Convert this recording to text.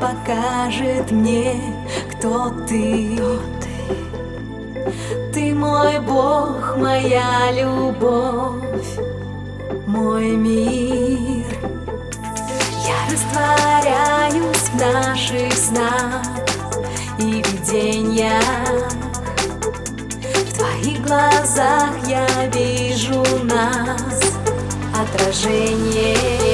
покажет мне, кто ты. Ты мой Бог, моя любовь, мой мир. Я растворяюсь в наших снах и видениях. В твоих глазах я вижу нас, отражение.